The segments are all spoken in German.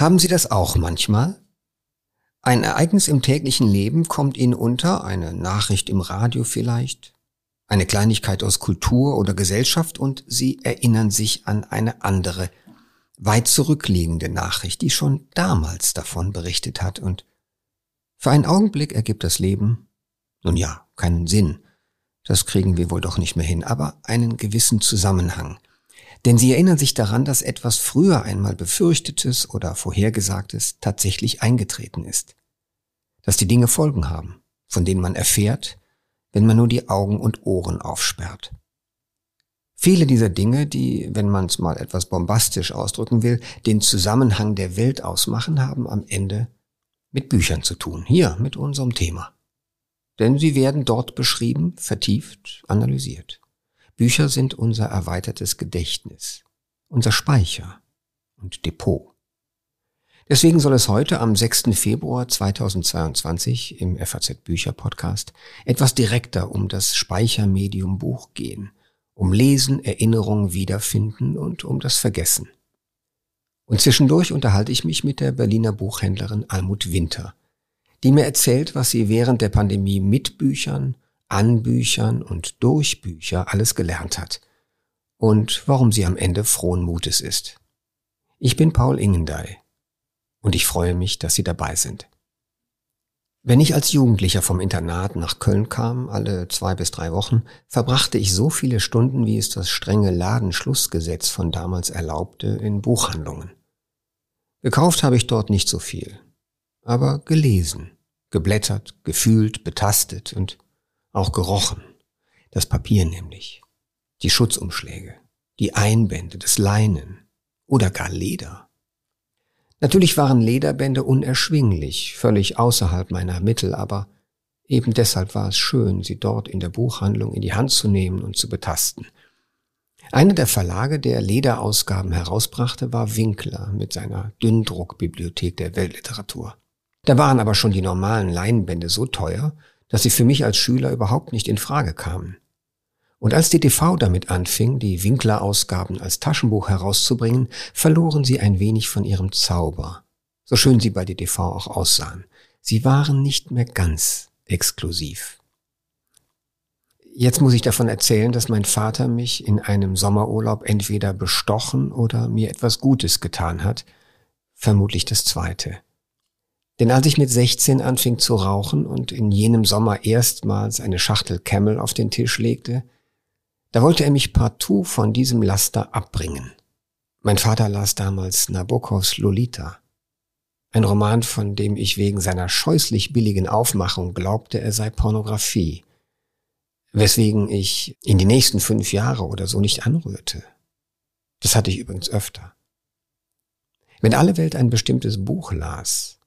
Haben Sie das auch manchmal? Ein Ereignis im täglichen Leben kommt Ihnen unter, eine Nachricht im Radio vielleicht, eine Kleinigkeit aus Kultur oder Gesellschaft und Sie erinnern sich an eine andere, weit zurückliegende Nachricht, die schon damals davon berichtet hat und für einen Augenblick ergibt das Leben, nun ja, keinen Sinn, das kriegen wir wohl doch nicht mehr hin, aber einen gewissen Zusammenhang. Denn sie erinnern sich daran, dass etwas früher einmal befürchtetes oder vorhergesagtes tatsächlich eingetreten ist. Dass die Dinge Folgen haben, von denen man erfährt, wenn man nur die Augen und Ohren aufsperrt. Viele dieser Dinge, die, wenn man es mal etwas bombastisch ausdrücken will, den Zusammenhang der Welt ausmachen, haben am Ende mit Büchern zu tun. Hier mit unserem Thema. Denn sie werden dort beschrieben, vertieft, analysiert. Bücher sind unser erweitertes Gedächtnis, unser Speicher und Depot. Deswegen soll es heute am 6. Februar 2022 im FAZ Bücher Podcast etwas direkter um das Speichermedium Buch gehen, um Lesen, Erinnerung, Wiederfinden und um das Vergessen. Und zwischendurch unterhalte ich mich mit der Berliner Buchhändlerin Almut Winter, die mir erzählt, was sie während der Pandemie mit Büchern, an Büchern und durch Bücher alles gelernt hat und warum sie am Ende frohen Mutes ist. Ich bin Paul Ingendey und ich freue mich, dass Sie dabei sind. Wenn ich als Jugendlicher vom Internat nach Köln kam, alle zwei bis drei Wochen, verbrachte ich so viele Stunden, wie es das strenge Ladenschlussgesetz von damals erlaubte, in Buchhandlungen. Gekauft habe ich dort nicht so viel, aber gelesen, geblättert, gefühlt, betastet und auch gerochen. Das Papier nämlich. Die Schutzumschläge. Die Einbände, das Leinen. Oder gar Leder. Natürlich waren Lederbände unerschwinglich, völlig außerhalb meiner Mittel, aber eben deshalb war es schön, sie dort in der Buchhandlung in die Hand zu nehmen und zu betasten. Einer der Verlage, der Lederausgaben herausbrachte, war Winkler mit seiner Dünndruckbibliothek der Weltliteratur. Da waren aber schon die normalen Leinbände so teuer, dass sie für mich als Schüler überhaupt nicht in Frage kamen. Und als die TV damit anfing, die Winkler-Ausgaben als Taschenbuch herauszubringen, verloren sie ein wenig von ihrem Zauber, so schön sie bei DTV auch aussahen. Sie waren nicht mehr ganz exklusiv. Jetzt muss ich davon erzählen, dass mein Vater mich in einem Sommerurlaub entweder bestochen oder mir etwas Gutes getan hat, vermutlich das Zweite. Denn als ich mit 16 anfing zu rauchen und in jenem Sommer erstmals eine Schachtel Camel auf den Tisch legte, da wollte er mich partout von diesem Laster abbringen. Mein Vater las damals Nabokovs Lolita, ein Roman, von dem ich wegen seiner scheußlich billigen Aufmachung glaubte, er sei Pornografie, weswegen ich in die nächsten fünf Jahre oder so nicht anrührte. Das hatte ich übrigens öfter. Wenn alle Welt ein bestimmtes Buch las,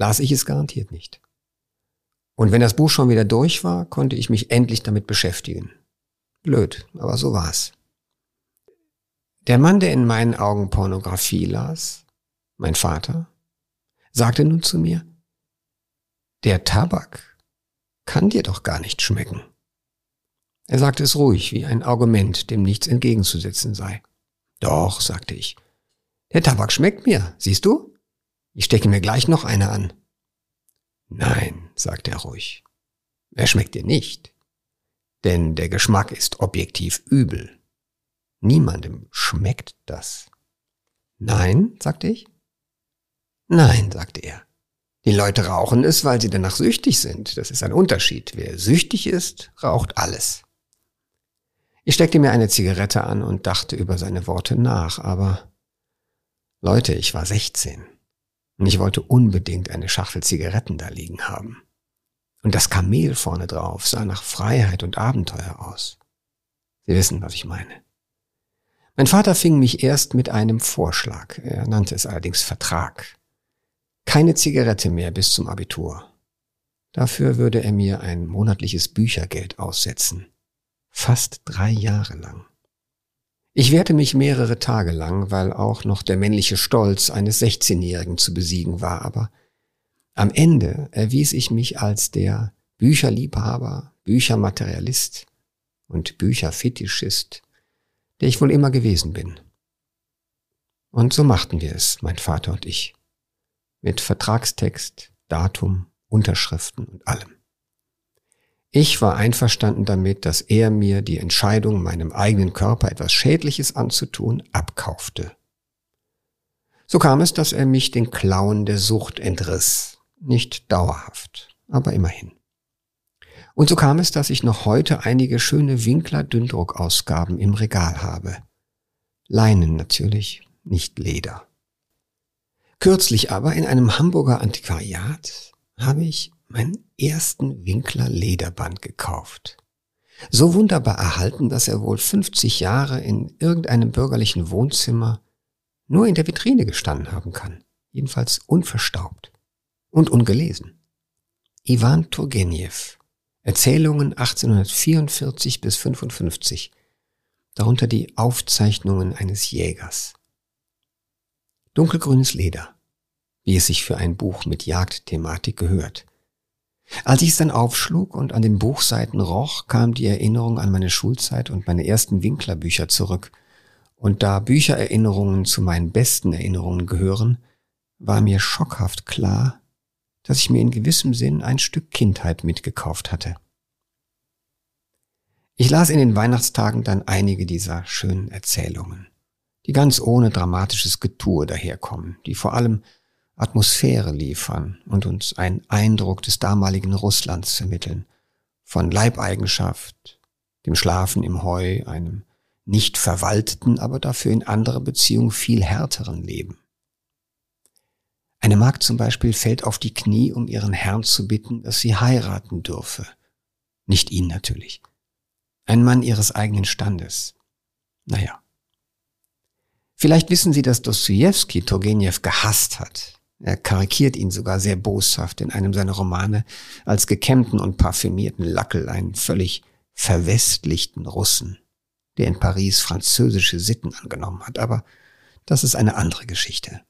las ich es garantiert nicht. Und wenn das Buch schon wieder durch war, konnte ich mich endlich damit beschäftigen. Blöd, aber so war's. Der Mann, der in meinen Augen Pornografie las, mein Vater, sagte nun zu mir, der Tabak kann dir doch gar nicht schmecken. Er sagte es ruhig, wie ein Argument, dem nichts entgegenzusetzen sei. Doch, sagte ich, der Tabak schmeckt mir, siehst du? Ich stecke mir gleich noch eine an. Nein, sagte er ruhig. Er schmeckt dir nicht. Denn der Geschmack ist objektiv übel. Niemandem schmeckt das. Nein, sagte ich. Nein, sagte er. Die Leute rauchen es, weil sie danach süchtig sind. Das ist ein Unterschied. Wer süchtig ist, raucht alles. Ich steckte mir eine Zigarette an und dachte über seine Worte nach, aber Leute, ich war 16. Und ich wollte unbedingt eine Schachtel Zigaretten da liegen haben. Und das Kamel vorne drauf sah nach Freiheit und Abenteuer aus. Sie wissen, was ich meine. Mein Vater fing mich erst mit einem Vorschlag, er nannte es allerdings Vertrag. Keine Zigarette mehr bis zum Abitur. Dafür würde er mir ein monatliches Büchergeld aussetzen. Fast drei Jahre lang. Ich wehrte mich mehrere Tage lang, weil auch noch der männliche Stolz eines 16-Jährigen zu besiegen war, aber am Ende erwies ich mich als der Bücherliebhaber, Büchermaterialist und Bücherfetischist, der ich wohl immer gewesen bin. Und so machten wir es, mein Vater und ich. mit Vertragstext, Datum, Unterschriften und allem. Ich war einverstanden damit, dass er mir die Entscheidung, meinem eigenen Körper etwas Schädliches anzutun, abkaufte. So kam es, dass er mich den Klauen der Sucht entriss. Nicht dauerhaft, aber immerhin. Und so kam es, dass ich noch heute einige schöne Winkler-Dünndruckausgaben im Regal habe. Leinen natürlich, nicht Leder. Kürzlich aber in einem Hamburger Antiquariat habe ich meinen ersten Winkler Lederband gekauft. So wunderbar erhalten, dass er wohl 50 Jahre in irgendeinem bürgerlichen Wohnzimmer nur in der Vitrine gestanden haben kann. Jedenfalls unverstaubt und ungelesen. Ivan Turgenev. Erzählungen 1844 bis 55. Darunter die Aufzeichnungen eines Jägers. Dunkelgrünes Leder, wie es sich für ein Buch mit Jagdthematik gehört. Als ich es dann aufschlug und an den Buchseiten roch, kam die Erinnerung an meine Schulzeit und meine ersten Winklerbücher zurück. Und da Büchererinnerungen zu meinen besten Erinnerungen gehören, war mir schockhaft klar, dass ich mir in gewissem Sinn ein Stück Kindheit mitgekauft hatte. Ich las in den Weihnachtstagen dann einige dieser schönen Erzählungen die ganz ohne dramatisches Getue daherkommen, die vor allem Atmosphäre liefern und uns einen Eindruck des damaligen Russlands vermitteln, von Leibeigenschaft, dem Schlafen im Heu, einem nicht verwalteten, aber dafür in anderer Beziehung viel härteren Leben. Eine Magd zum Beispiel fällt auf die Knie, um ihren Herrn zu bitten, dass sie heiraten dürfe. Nicht ihn natürlich. Ein Mann ihres eigenen Standes. Naja, Vielleicht wissen Sie, dass Dostoevsky Turgenev gehasst hat. Er karikiert ihn sogar sehr boshaft in einem seiner Romane als gekämmten und parfümierten Lackel, einen völlig verwestlichten Russen, der in Paris französische Sitten angenommen hat. Aber das ist eine andere Geschichte.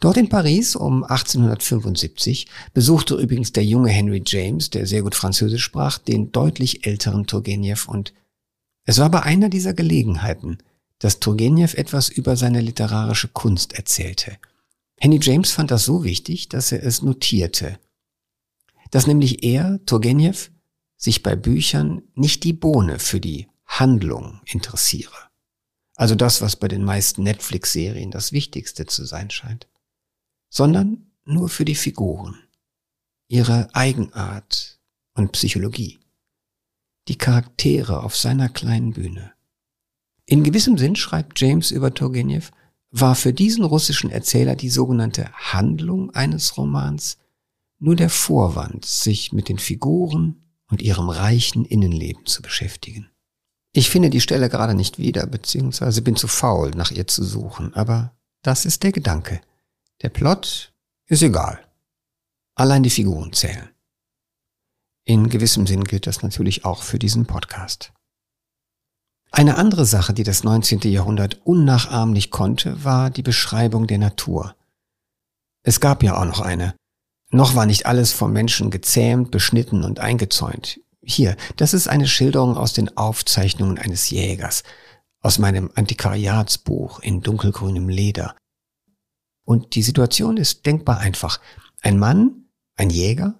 Dort in Paris um 1875 besuchte übrigens der junge Henry James, der sehr gut Französisch sprach, den deutlich älteren Turgenev und es war bei einer dieser Gelegenheiten, dass Turgenev etwas über seine literarische Kunst erzählte. Henry James fand das so wichtig, dass er es notierte. Dass nämlich er, Turgenev, sich bei Büchern nicht die Bohne für die Handlung interessiere. Also das, was bei den meisten Netflix-Serien das Wichtigste zu sein scheint. Sondern nur für die Figuren, ihre Eigenart und Psychologie, die Charaktere auf seiner kleinen Bühne. In gewissem Sinn, schreibt James über Turgenev, war für diesen russischen Erzähler die sogenannte Handlung eines Romans nur der Vorwand, sich mit den Figuren und ihrem reichen Innenleben zu beschäftigen. Ich finde die Stelle gerade nicht wieder, beziehungsweise bin zu faul, nach ihr zu suchen, aber das ist der Gedanke. Der Plot ist egal. Allein die Figuren zählen. In gewissem Sinn gilt das natürlich auch für diesen Podcast. Eine andere Sache, die das 19. Jahrhundert unnachahmlich konnte, war die Beschreibung der Natur. Es gab ja auch noch eine. Noch war nicht alles vom Menschen gezähmt, beschnitten und eingezäunt. Hier, das ist eine Schilderung aus den Aufzeichnungen eines Jägers, aus meinem Antiquariatsbuch in dunkelgrünem Leder. Und die Situation ist denkbar einfach. Ein Mann, ein Jäger,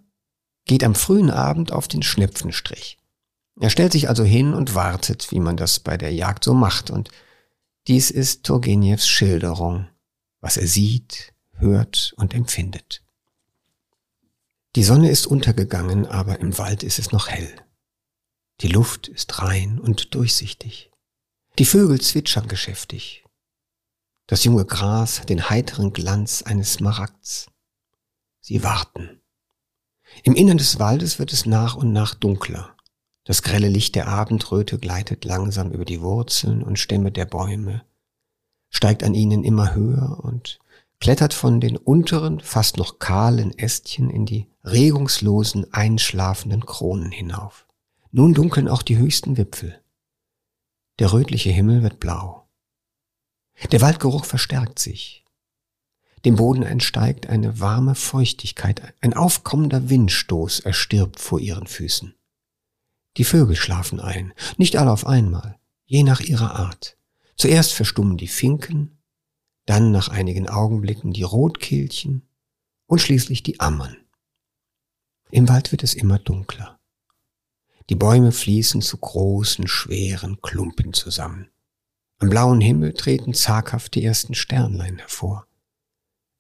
geht am frühen Abend auf den Schnepfenstrich. Er stellt sich also hin und wartet, wie man das bei der Jagd so macht. Und dies ist Turgenevs Schilderung, was er sieht, hört und empfindet. Die Sonne ist untergegangen, aber im Wald ist es noch hell. Die Luft ist rein und durchsichtig. Die Vögel zwitschern geschäftig. Das junge Gras hat den heiteren Glanz eines Smaragds. Sie warten. Im Innern des Waldes wird es nach und nach dunkler. Das grelle Licht der Abendröte gleitet langsam über die Wurzeln und Stämme der Bäume, steigt an ihnen immer höher und klettert von den unteren, fast noch kahlen Ästchen in die regungslosen, einschlafenden Kronen hinauf. Nun dunkeln auch die höchsten Wipfel. Der rötliche Himmel wird blau. Der Waldgeruch verstärkt sich. Dem Boden entsteigt eine warme Feuchtigkeit, ein aufkommender Windstoß erstirbt vor ihren Füßen. Die Vögel schlafen ein, nicht alle auf einmal, je nach ihrer Art. Zuerst verstummen die Finken, dann nach einigen Augenblicken die Rotkehlchen und schließlich die Ammern. Im Wald wird es immer dunkler. Die Bäume fließen zu großen, schweren Klumpen zusammen. Am blauen Himmel treten zaghaft die ersten Sternlein hervor.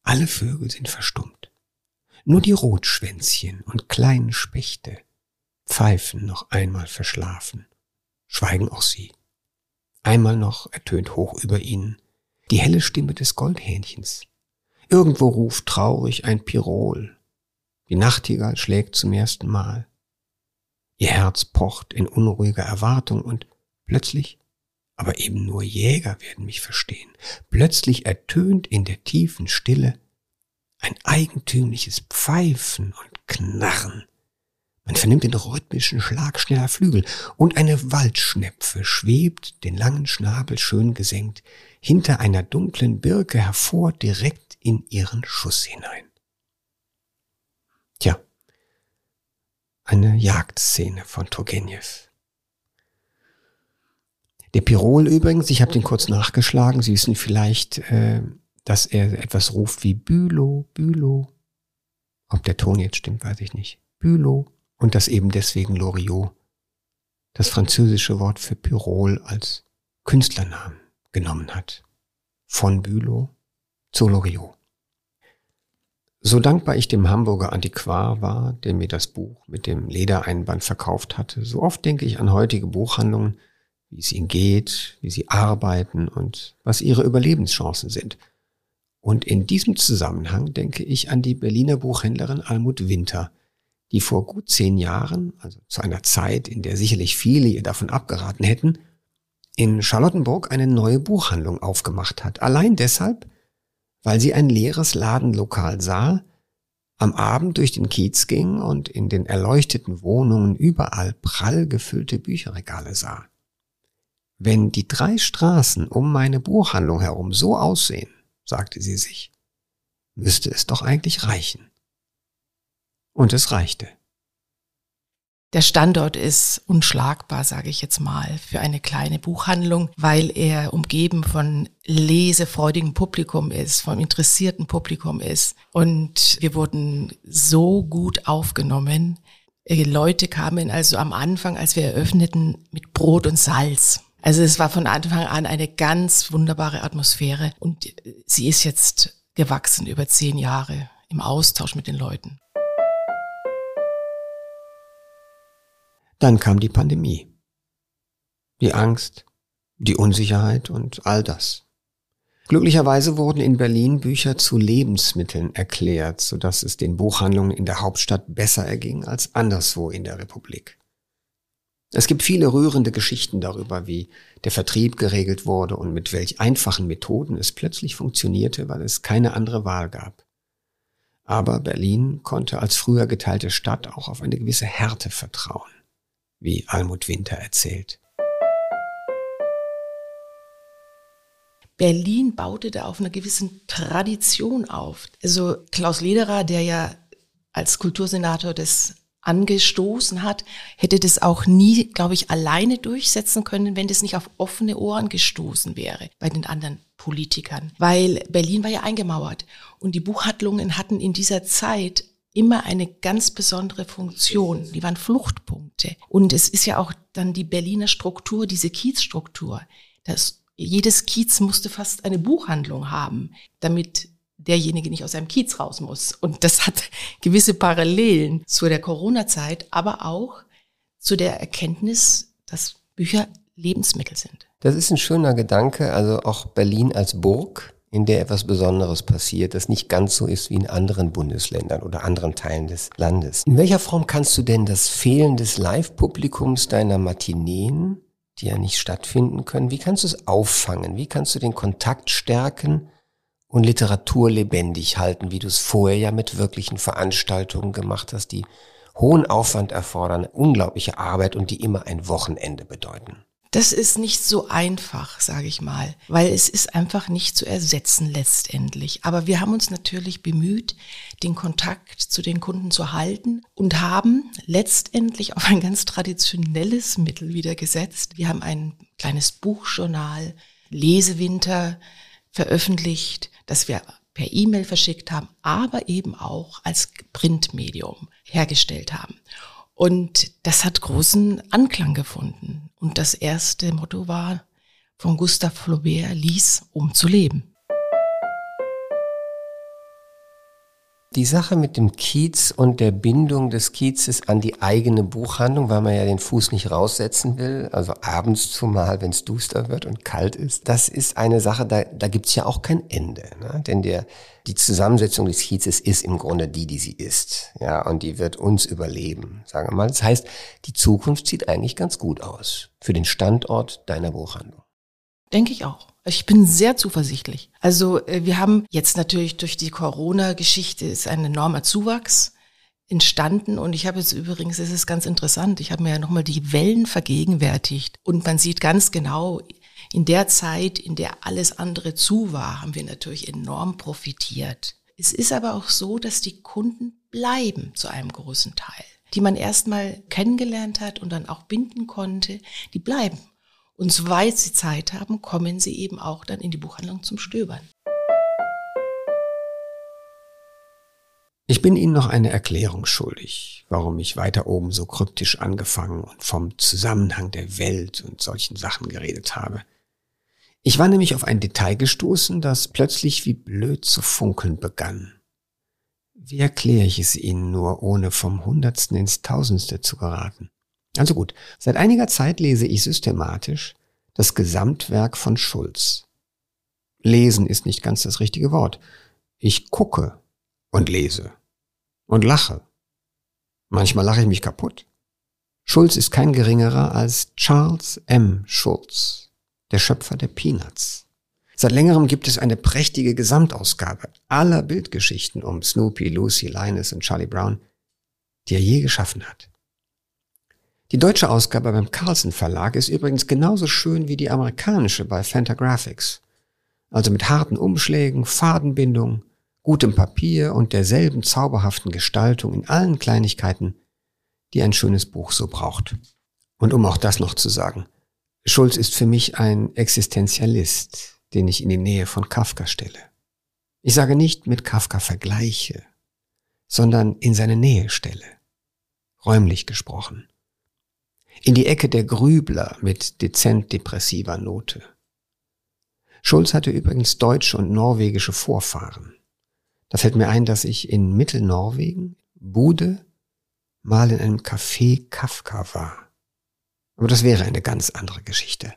Alle Vögel sind verstummt. Nur die Rotschwänzchen und kleinen Spechte pfeifen noch einmal verschlafen. Schweigen auch sie. Einmal noch ertönt hoch über ihnen die helle Stimme des Goldhähnchens. Irgendwo ruft traurig ein Pirol. Die Nachtigall schlägt zum ersten Mal. Ihr Herz pocht in unruhiger Erwartung und plötzlich, aber eben nur Jäger werden mich verstehen, plötzlich ertönt in der tiefen Stille ein eigentümliches Pfeifen und Knarren. Man vernimmt den rhythmischen Schlag schneller Flügel und eine Waldschnepfe schwebt, den langen Schnabel schön gesenkt, hinter einer dunklen Birke hervor direkt in ihren Schuss hinein. Tja, eine Jagdszene von Turgenev. Der Pirol übrigens, ich habe den kurz nachgeschlagen, Sie wissen vielleicht, äh, dass er etwas ruft wie Bülow, Bülow. Ob der Ton jetzt stimmt, weiß ich nicht. Bülow. Und dass eben deswegen Loriot das französische Wort für Pirol als Künstlernamen genommen hat. Von Bülow zu Loriot. So dankbar ich dem Hamburger Antiquar war, der mir das Buch mit dem Ledereinband verkauft hatte, so oft denke ich an heutige Buchhandlungen, wie es ihnen geht, wie sie arbeiten und was ihre Überlebenschancen sind. Und in diesem Zusammenhang denke ich an die Berliner Buchhändlerin Almut Winter, die vor gut zehn Jahren, also zu einer Zeit, in der sicherlich viele ihr davon abgeraten hätten, in Charlottenburg eine neue Buchhandlung aufgemacht hat. Allein deshalb, weil sie ein leeres Ladenlokal sah, am Abend durch den Kiez ging und in den erleuchteten Wohnungen überall prall gefüllte Bücherregale sah. Wenn die drei Straßen um meine Buchhandlung herum so aussehen, sagte sie sich, müsste es doch eigentlich reichen. Und es reichte. Der Standort ist unschlagbar, sage ich jetzt mal, für eine kleine Buchhandlung, weil er umgeben von lesefreudigem Publikum ist, vom interessierten Publikum ist. Und wir wurden so gut aufgenommen. Äh, Leute kamen also am Anfang, als wir eröffneten, mit Brot und Salz. Also es war von Anfang an eine ganz wunderbare Atmosphäre und sie ist jetzt gewachsen über zehn Jahre im Austausch mit den Leuten. Dann kam die Pandemie. Die Angst, die Unsicherheit und all das. Glücklicherweise wurden in Berlin Bücher zu Lebensmitteln erklärt, sodass es den Buchhandlungen in der Hauptstadt besser erging als anderswo in der Republik. Es gibt viele rührende Geschichten darüber, wie der Vertrieb geregelt wurde und mit welch einfachen Methoden es plötzlich funktionierte, weil es keine andere Wahl gab. Aber Berlin konnte als früher geteilte Stadt auch auf eine gewisse Härte vertrauen wie Almut Winter erzählt. Berlin baute da auf einer gewissen Tradition auf. Also Klaus Lederer, der ja als Kultursenator das angestoßen hat, hätte das auch nie, glaube ich, alleine durchsetzen können, wenn das nicht auf offene Ohren gestoßen wäre bei den anderen Politikern. Weil Berlin war ja eingemauert und die Buchhandlungen hatten in dieser Zeit immer eine ganz besondere Funktion. Die waren Fluchtpunkte. Und es ist ja auch dann die Berliner Struktur, diese Kiezstruktur. Das, jedes Kiez musste fast eine Buchhandlung haben, damit derjenige nicht aus seinem Kiez raus muss. Und das hat gewisse Parallelen zu der Corona-Zeit, aber auch zu der Erkenntnis, dass Bücher Lebensmittel sind. Das ist ein schöner Gedanke, also auch Berlin als Burg in der etwas Besonderes passiert, das nicht ganz so ist wie in anderen Bundesländern oder anderen Teilen des Landes. In welcher Form kannst du denn das Fehlen des Live-Publikums deiner Matineen, die ja nicht stattfinden können, wie kannst du es auffangen? Wie kannst du den Kontakt stärken und Literatur lebendig halten, wie du es vorher ja mit wirklichen Veranstaltungen gemacht hast, die hohen Aufwand erfordern, unglaubliche Arbeit und die immer ein Wochenende bedeuten? Das ist nicht so einfach, sage ich mal, weil es ist einfach nicht zu ersetzen letztendlich. Aber wir haben uns natürlich bemüht, den Kontakt zu den Kunden zu halten und haben letztendlich auf ein ganz traditionelles Mittel wieder gesetzt. Wir haben ein kleines Buchjournal, Lesewinter veröffentlicht, das wir per E-Mail verschickt haben, aber eben auch als Printmedium hergestellt haben. Und das hat großen Anklang gefunden. Und das erste Motto war von Gustave Flaubert, lies, um zu leben. Die Sache mit dem Kiez und der Bindung des Kiezes an die eigene Buchhandlung, weil man ja den Fuß nicht raussetzen will, also abends zumal, wenn es duster wird und kalt ist, das ist eine Sache, da, da gibt's ja auch kein Ende. Ne? Denn der, die Zusammensetzung des Kiezes ist im Grunde die, die sie ist. Ja, und die wird uns überleben, sagen wir mal. Das heißt, die Zukunft sieht eigentlich ganz gut aus für den Standort deiner Buchhandlung. Denke ich auch. Ich bin sehr zuversichtlich. Also äh, wir haben jetzt natürlich durch die Corona-Geschichte ist ein enormer Zuwachs entstanden und ich habe jetzt übrigens, es ist ganz interessant, ich habe mir ja nochmal die Wellen vergegenwärtigt und man sieht ganz genau, in der Zeit, in der alles andere zu war, haben wir natürlich enorm profitiert. Es ist aber auch so, dass die Kunden bleiben zu einem großen Teil, die man erstmal kennengelernt hat und dann auch binden konnte, die bleiben. Und soweit sie Zeit haben, kommen sie eben auch dann in die Buchhandlung zum Stöbern. Ich bin Ihnen noch eine Erklärung schuldig, warum ich weiter oben so kryptisch angefangen und vom Zusammenhang der Welt und solchen Sachen geredet habe. Ich war nämlich auf ein Detail gestoßen, das plötzlich wie blöd zu funkeln begann. Wie erkläre ich es Ihnen nur, ohne vom Hundertsten ins Tausendste zu geraten? Also gut, seit einiger Zeit lese ich systematisch das Gesamtwerk von Schulz. Lesen ist nicht ganz das richtige Wort. Ich gucke und lese und lache. Manchmal lache ich mich kaputt. Schulz ist kein geringerer als Charles M. Schulz, der Schöpfer der Peanuts. Seit längerem gibt es eine prächtige Gesamtausgabe aller Bildgeschichten um Snoopy, Lucy, Linus und Charlie Brown, die er je geschaffen hat. Die deutsche Ausgabe beim Carlsen Verlag ist übrigens genauso schön wie die amerikanische bei Fantagraphics. Also mit harten Umschlägen, Fadenbindung, gutem Papier und derselben zauberhaften Gestaltung in allen Kleinigkeiten, die ein schönes Buch so braucht. Und um auch das noch zu sagen, Schulz ist für mich ein Existenzialist, den ich in die Nähe von Kafka stelle. Ich sage nicht mit Kafka vergleiche, sondern in seine Nähe stelle, räumlich gesprochen in die Ecke der Grübler mit dezent depressiver Note. Schulz hatte übrigens deutsche und norwegische Vorfahren. Da fällt mir ein, dass ich in Mittelnorwegen, Bude, mal in einem Café Kafka war. Aber das wäre eine ganz andere Geschichte.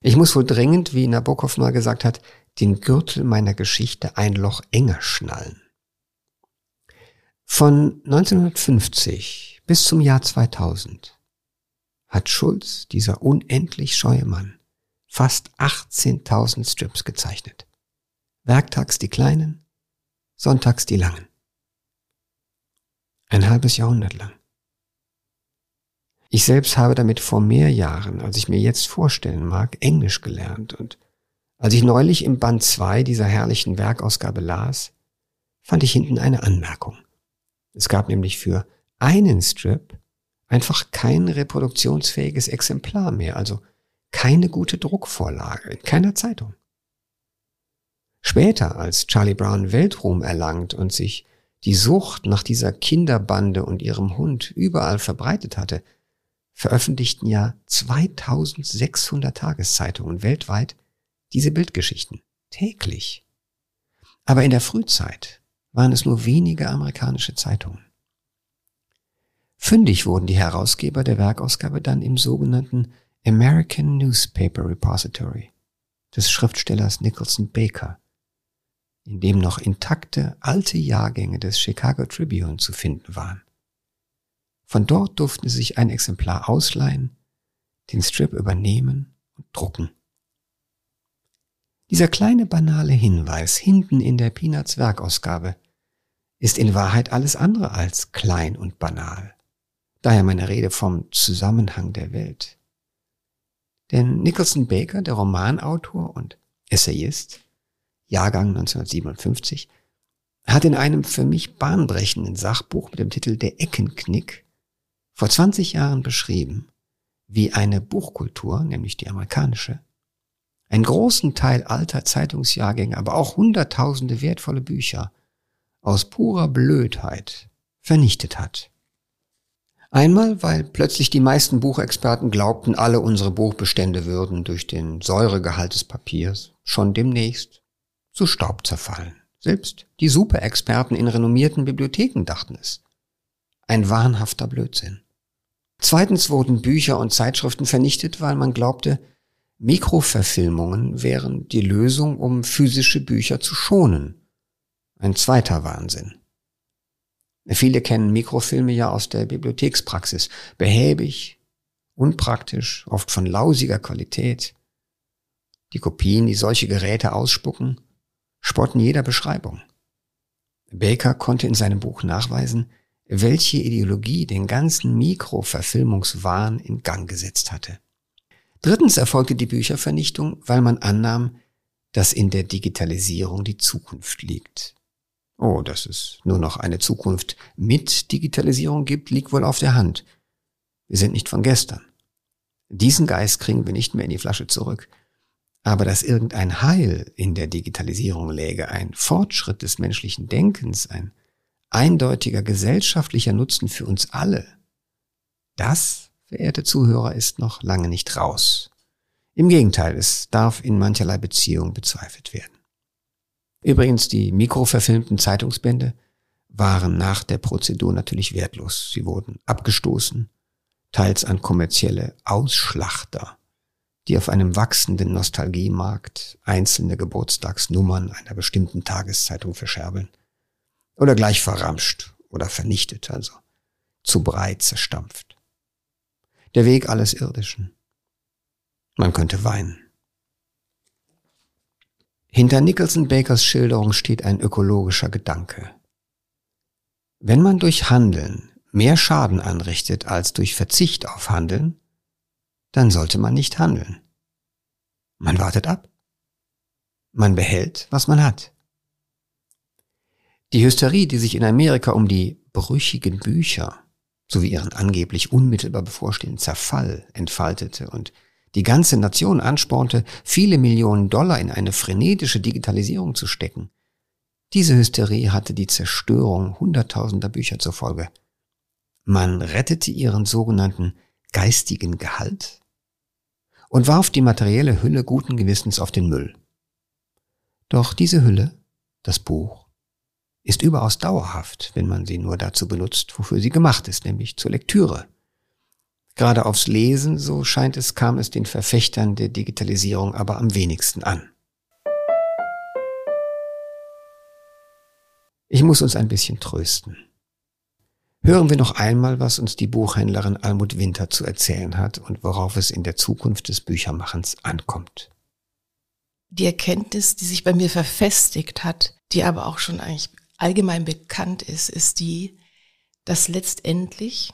Ich muss wohl dringend, wie Nabokov mal gesagt hat, den Gürtel meiner Geschichte ein Loch enger schnallen. Von 1950 bis zum Jahr 2000 hat Schulz, dieser unendlich scheue Mann, fast 18.000 Strips gezeichnet. Werktags die kleinen, sonntags die langen. Ein halbes Jahrhundert lang. Ich selbst habe damit vor mehr Jahren, als ich mir jetzt vorstellen mag, Englisch gelernt und als ich neulich im Band 2 dieser herrlichen Werkausgabe las, fand ich hinten eine Anmerkung. Es gab nämlich für einen Strip einfach kein reproduktionsfähiges Exemplar mehr, also keine gute Druckvorlage in keiner Zeitung. Später, als Charlie Brown Weltruhm erlangt und sich die Sucht nach dieser Kinderbande und ihrem Hund überall verbreitet hatte, veröffentlichten ja 2600 Tageszeitungen weltweit diese Bildgeschichten täglich. Aber in der Frühzeit waren es nur wenige amerikanische Zeitungen. Fündig wurden die Herausgeber der Werkausgabe dann im sogenannten American Newspaper Repository des Schriftstellers Nicholson Baker, in dem noch intakte alte Jahrgänge des Chicago Tribune zu finden waren. Von dort durften sie sich ein Exemplar ausleihen, den Strip übernehmen und drucken. Dieser kleine banale Hinweis hinten in der Peanuts Werkausgabe ist in Wahrheit alles andere als klein und banal. Daher meine Rede vom Zusammenhang der Welt. Denn Nicholson Baker, der Romanautor und Essayist, Jahrgang 1957, hat in einem für mich bahnbrechenden Sachbuch mit dem Titel Der Eckenknick vor 20 Jahren beschrieben, wie eine Buchkultur, nämlich die amerikanische, einen großen Teil alter Zeitungsjahrgänge, aber auch hunderttausende wertvolle Bücher aus purer Blödheit vernichtet hat. Einmal, weil plötzlich die meisten Buchexperten glaubten, alle unsere Buchbestände würden durch den Säuregehalt des Papiers schon demnächst zu Staub zerfallen. Selbst die Superexperten in renommierten Bibliotheken dachten es. Ein wahnhafter Blödsinn. Zweitens wurden Bücher und Zeitschriften vernichtet, weil man glaubte, Mikroverfilmungen wären die Lösung, um physische Bücher zu schonen. Ein zweiter Wahnsinn. Viele kennen Mikrofilme ja aus der Bibliothekspraxis. Behäbig, unpraktisch, oft von lausiger Qualität. Die Kopien, die solche Geräte ausspucken, spotten jeder Beschreibung. Baker konnte in seinem Buch nachweisen, welche Ideologie den ganzen Mikroverfilmungswahn in Gang gesetzt hatte. Drittens erfolgte die Büchervernichtung, weil man annahm, dass in der Digitalisierung die Zukunft liegt. Oh, dass es nur noch eine Zukunft mit Digitalisierung gibt, liegt wohl auf der Hand. Wir sind nicht von gestern. Diesen Geist kriegen wir nicht mehr in die Flasche zurück. Aber dass irgendein Heil in der Digitalisierung läge, ein Fortschritt des menschlichen Denkens, ein eindeutiger gesellschaftlicher Nutzen für uns alle, das, verehrte Zuhörer, ist noch lange nicht raus. Im Gegenteil, es darf in mancherlei Beziehung bezweifelt werden. Übrigens, die mikroverfilmten Zeitungsbände waren nach der Prozedur natürlich wertlos. Sie wurden abgestoßen, teils an kommerzielle Ausschlachter, die auf einem wachsenden Nostalgiemarkt einzelne Geburtstagsnummern einer bestimmten Tageszeitung verscherbeln. Oder gleich verramscht oder vernichtet, also zu breit zerstampft. Der Weg alles Irdischen. Man könnte weinen. Hinter Nicholson Bakers Schilderung steht ein ökologischer Gedanke. Wenn man durch Handeln mehr Schaden anrichtet als durch Verzicht auf Handeln, dann sollte man nicht handeln. Man wartet ab. Man behält, was man hat. Die Hysterie, die sich in Amerika um die brüchigen Bücher sowie ihren angeblich unmittelbar bevorstehenden Zerfall entfaltete und die ganze Nation anspornte, viele Millionen Dollar in eine frenetische Digitalisierung zu stecken. Diese Hysterie hatte die Zerstörung hunderttausender Bücher zur Folge. Man rettete ihren sogenannten geistigen Gehalt und warf die materielle Hülle guten Gewissens auf den Müll. Doch diese Hülle, das Buch, ist überaus dauerhaft, wenn man sie nur dazu benutzt, wofür sie gemacht ist, nämlich zur Lektüre. Gerade aufs Lesen, so scheint es, kam es den Verfechtern der Digitalisierung aber am wenigsten an. Ich muss uns ein bisschen trösten. Hören wir noch einmal, was uns die Buchhändlerin Almut Winter zu erzählen hat und worauf es in der Zukunft des Büchermachens ankommt. Die Erkenntnis, die sich bei mir verfestigt hat, die aber auch schon eigentlich allgemein bekannt ist, ist die, dass letztendlich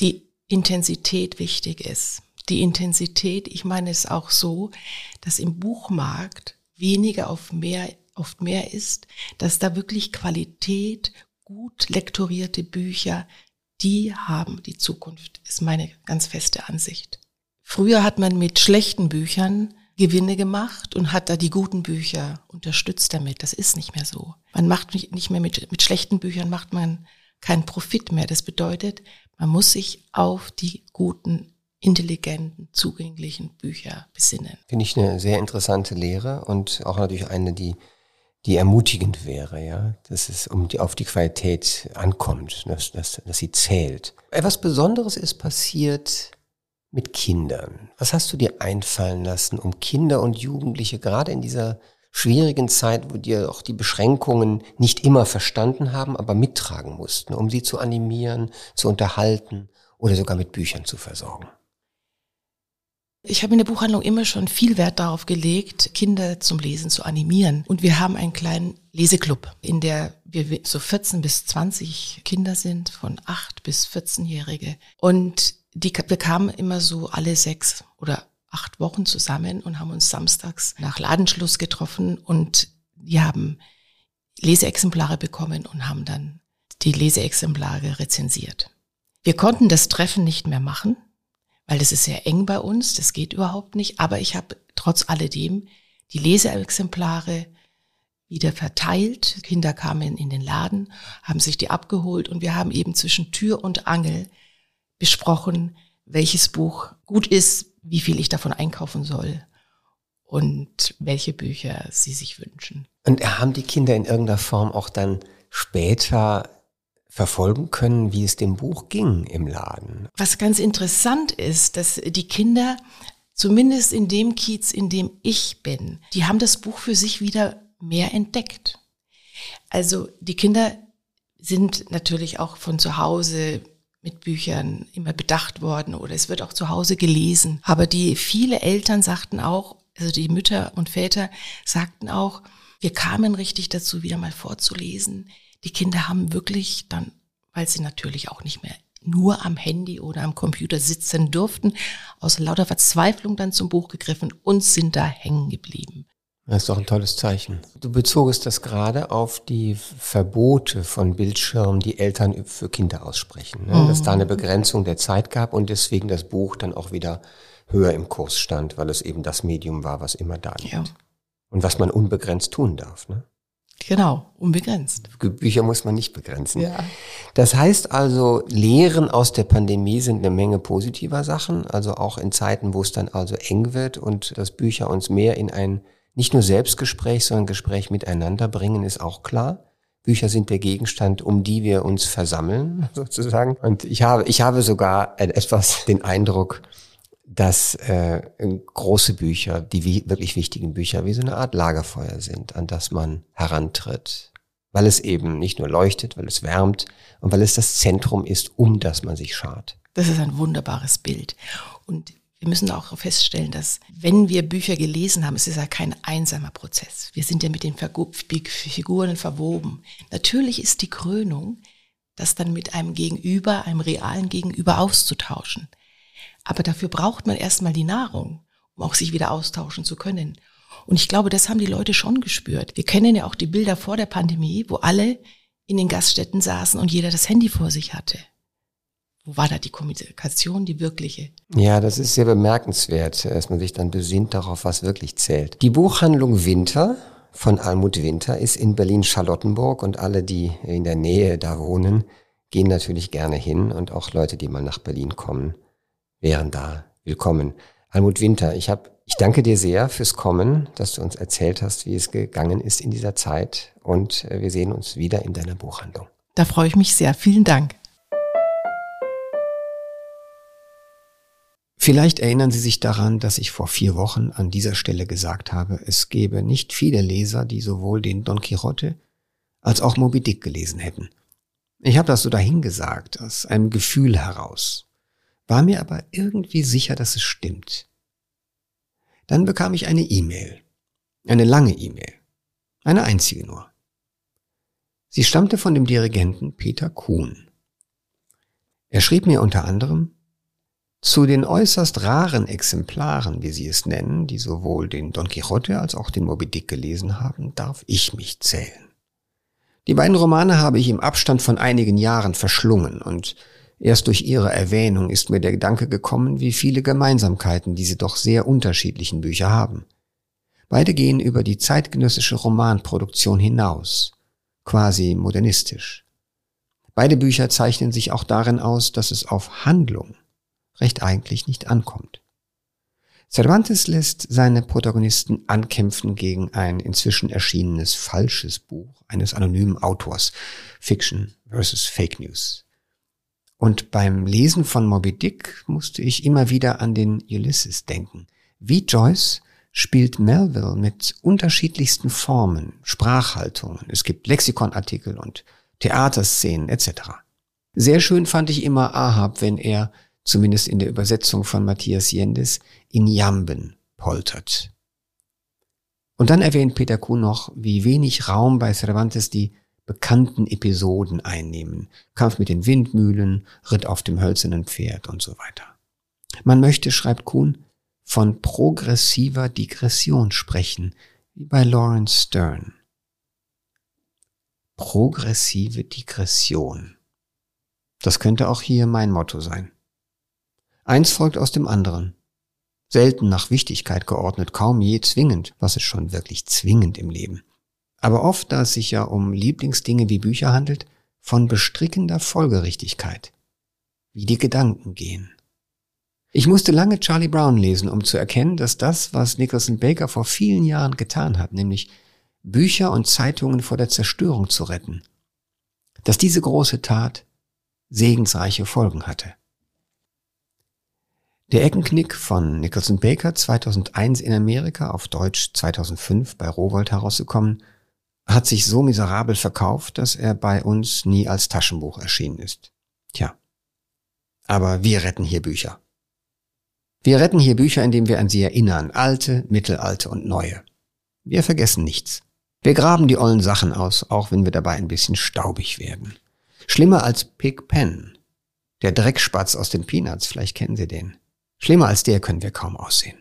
die Intensität wichtig ist. Die Intensität, ich meine es auch so, dass im Buchmarkt weniger auf mehr, oft mehr ist, dass da wirklich Qualität, gut lektorierte Bücher, die haben die Zukunft, ist meine ganz feste Ansicht. Früher hat man mit schlechten Büchern Gewinne gemacht und hat da die guten Bücher unterstützt damit. Das ist nicht mehr so. Man macht nicht mehr mit, mit schlechten Büchern macht man keinen Profit mehr. Das bedeutet, man muss sich auf die guten, intelligenten, zugänglichen Bücher besinnen. Finde ich eine sehr interessante Lehre und auch natürlich eine, die, die ermutigend wäre, ja, dass es um die, auf die Qualität ankommt, dass, dass, dass sie zählt. Etwas Besonderes ist passiert mit Kindern. Was hast du dir einfallen lassen, um Kinder und Jugendliche gerade in dieser schwierigen Zeit, wo die auch die Beschränkungen nicht immer verstanden haben, aber mittragen mussten, um sie zu animieren, zu unterhalten oder sogar mit Büchern zu versorgen. Ich habe in der Buchhandlung immer schon viel Wert darauf gelegt, Kinder zum Lesen zu animieren. Und wir haben einen kleinen Leseklub, in der wir so 14 bis 20 Kinder sind, von 8 bis 14-Jährige. Und die, wir kamen immer so alle sechs oder acht Wochen zusammen und haben uns samstags nach Ladenschluss getroffen und die haben Leseexemplare bekommen und haben dann die Leseexemplare rezensiert. Wir konnten das Treffen nicht mehr machen, weil das ist sehr eng bei uns, das geht überhaupt nicht, aber ich habe trotz alledem die Leseexemplare wieder verteilt. Kinder kamen in den Laden, haben sich die abgeholt und wir haben eben zwischen Tür und Angel besprochen, welches Buch gut ist, wie viel ich davon einkaufen soll und welche Bücher sie sich wünschen. Und haben die Kinder in irgendeiner Form auch dann später verfolgen können, wie es dem Buch ging im Laden? Was ganz interessant ist, dass die Kinder, zumindest in dem Kiez, in dem ich bin, die haben das Buch für sich wieder mehr entdeckt. Also die Kinder sind natürlich auch von zu Hause mit Büchern immer bedacht worden oder es wird auch zu Hause gelesen. Aber die viele Eltern sagten auch, also die Mütter und Väter sagten auch, wir kamen richtig dazu, wieder mal vorzulesen. Die Kinder haben wirklich dann, weil sie natürlich auch nicht mehr nur am Handy oder am Computer sitzen durften, aus lauter Verzweiflung dann zum Buch gegriffen und sind da hängen geblieben. Das ist doch ein tolles Zeichen. Du bezogest das gerade auf die Verbote von Bildschirmen, die Eltern für Kinder aussprechen. Ne? Mhm. Dass da eine Begrenzung der Zeit gab und deswegen das Buch dann auch wieder höher im Kurs stand, weil es eben das Medium war, was immer da liegt. Ja. Und was man unbegrenzt tun darf. Ne? Genau, unbegrenzt. Bücher muss man nicht begrenzen. Ja. Das heißt also, Lehren aus der Pandemie sind eine Menge positiver Sachen, also auch in Zeiten, wo es dann also eng wird und dass Bücher uns mehr in ein nicht nur Selbstgespräch, sondern Gespräch miteinander bringen, ist auch klar. Bücher sind der Gegenstand, um die wir uns versammeln, sozusagen. Und ich habe, ich habe sogar etwas den Eindruck, dass äh, große Bücher, die wirklich wichtigen Bücher, wie so eine Art Lagerfeuer sind, an das man herantritt. Weil es eben nicht nur leuchtet, weil es wärmt und weil es das Zentrum ist, um das man sich schart. Das ist ein wunderbares Bild. Und wir müssen auch feststellen, dass wenn wir Bücher gelesen haben, es ist ja kein einsamer Prozess. Wir sind ja mit den Figuren verwoben. Natürlich ist die Krönung, das dann mit einem Gegenüber, einem realen Gegenüber auszutauschen. Aber dafür braucht man erstmal die Nahrung, um auch sich wieder austauschen zu können. Und ich glaube, das haben die Leute schon gespürt. Wir kennen ja auch die Bilder vor der Pandemie, wo alle in den Gaststätten saßen und jeder das Handy vor sich hatte. Wo war da die Kommunikation, die wirkliche? Ja, das ist sehr bemerkenswert, dass man sich dann besinnt darauf, was wirklich zählt. Die Buchhandlung Winter von Almut Winter ist in Berlin-Charlottenburg und alle, die in der Nähe da wohnen, gehen natürlich gerne hin und auch Leute, die mal nach Berlin kommen, wären da willkommen. Almut Winter, ich habe ich danke dir sehr fürs Kommen, dass du uns erzählt hast, wie es gegangen ist in dieser Zeit und äh, wir sehen uns wieder in deiner Buchhandlung. Da freue ich mich sehr. Vielen Dank. Vielleicht erinnern Sie sich daran, dass ich vor vier Wochen an dieser Stelle gesagt habe, es gäbe nicht viele Leser, die sowohl den Don Quixote als auch Moby Dick gelesen hätten. Ich habe das so dahingesagt, aus einem Gefühl heraus, war mir aber irgendwie sicher, dass es stimmt. Dann bekam ich eine E-Mail, eine lange E-Mail, eine einzige nur. Sie stammte von dem Dirigenten Peter Kuhn. Er schrieb mir unter anderem, zu den äußerst raren Exemplaren, wie Sie es nennen, die sowohl den Don Quixote als auch den Moby Dick gelesen haben, darf ich mich zählen. Die beiden Romane habe ich im Abstand von einigen Jahren verschlungen und erst durch ihre Erwähnung ist mir der Gedanke gekommen, wie viele Gemeinsamkeiten diese doch sehr unterschiedlichen Bücher haben. Beide gehen über die zeitgenössische Romanproduktion hinaus, quasi modernistisch. Beide Bücher zeichnen sich auch darin aus, dass es auf Handlung recht eigentlich nicht ankommt. Cervantes lässt seine Protagonisten ankämpfen gegen ein inzwischen erschienenes falsches Buch eines anonymen Autors, Fiction versus Fake News. Und beim Lesen von Moby Dick musste ich immer wieder an den Ulysses denken. Wie Joyce spielt Melville mit unterschiedlichsten Formen, Sprachhaltungen. Es gibt Lexikonartikel und Theaterszenen etc. Sehr schön fand ich immer Ahab, wenn er zumindest in der Übersetzung von Matthias Jendes, in Jamben poltert. Und dann erwähnt Peter Kuhn noch, wie wenig Raum bei Cervantes die bekannten Episoden einnehmen. Kampf mit den Windmühlen, Ritt auf dem hölzernen Pferd und so weiter. Man möchte, schreibt Kuhn, von progressiver Digression sprechen, wie bei Lawrence Stern. Progressive Digression. Das könnte auch hier mein Motto sein. Eins folgt aus dem anderen. Selten nach Wichtigkeit geordnet, kaum je zwingend, was ist schon wirklich zwingend im Leben. Aber oft, da es sich ja um Lieblingsdinge wie Bücher handelt, von bestrickender Folgerichtigkeit. Wie die Gedanken gehen. Ich musste lange Charlie Brown lesen, um zu erkennen, dass das, was Nicholson Baker vor vielen Jahren getan hat, nämlich Bücher und Zeitungen vor der Zerstörung zu retten, dass diese große Tat segensreiche Folgen hatte. Der Eckenknick von Nicholson Baker 2001 in Amerika, auf Deutsch 2005 bei Rowold herausgekommen, hat sich so miserabel verkauft, dass er bei uns nie als Taschenbuch erschienen ist. Tja. Aber wir retten hier Bücher. Wir retten hier Bücher, indem wir an sie erinnern, alte, mittelalte und neue. Wir vergessen nichts. Wir graben die ollen Sachen aus, auch wenn wir dabei ein bisschen staubig werden. Schlimmer als Pig Pen. Der Dreckspatz aus den Peanuts, vielleicht kennen Sie den. Schlimmer als der können wir kaum aussehen.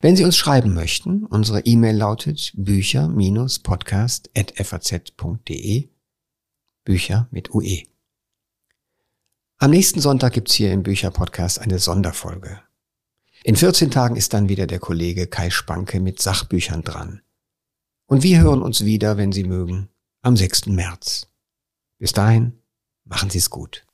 Wenn Sie uns schreiben möchten, unsere E-Mail lautet bücher-podcast.faz.de Bücher mit UE. Am nächsten Sonntag gibt's hier im Bücherpodcast eine Sonderfolge. In 14 Tagen ist dann wieder der Kollege Kai Spanke mit Sachbüchern dran. Und wir hören uns wieder, wenn Sie mögen, am 6. März. Bis dahin, machen Sie es gut.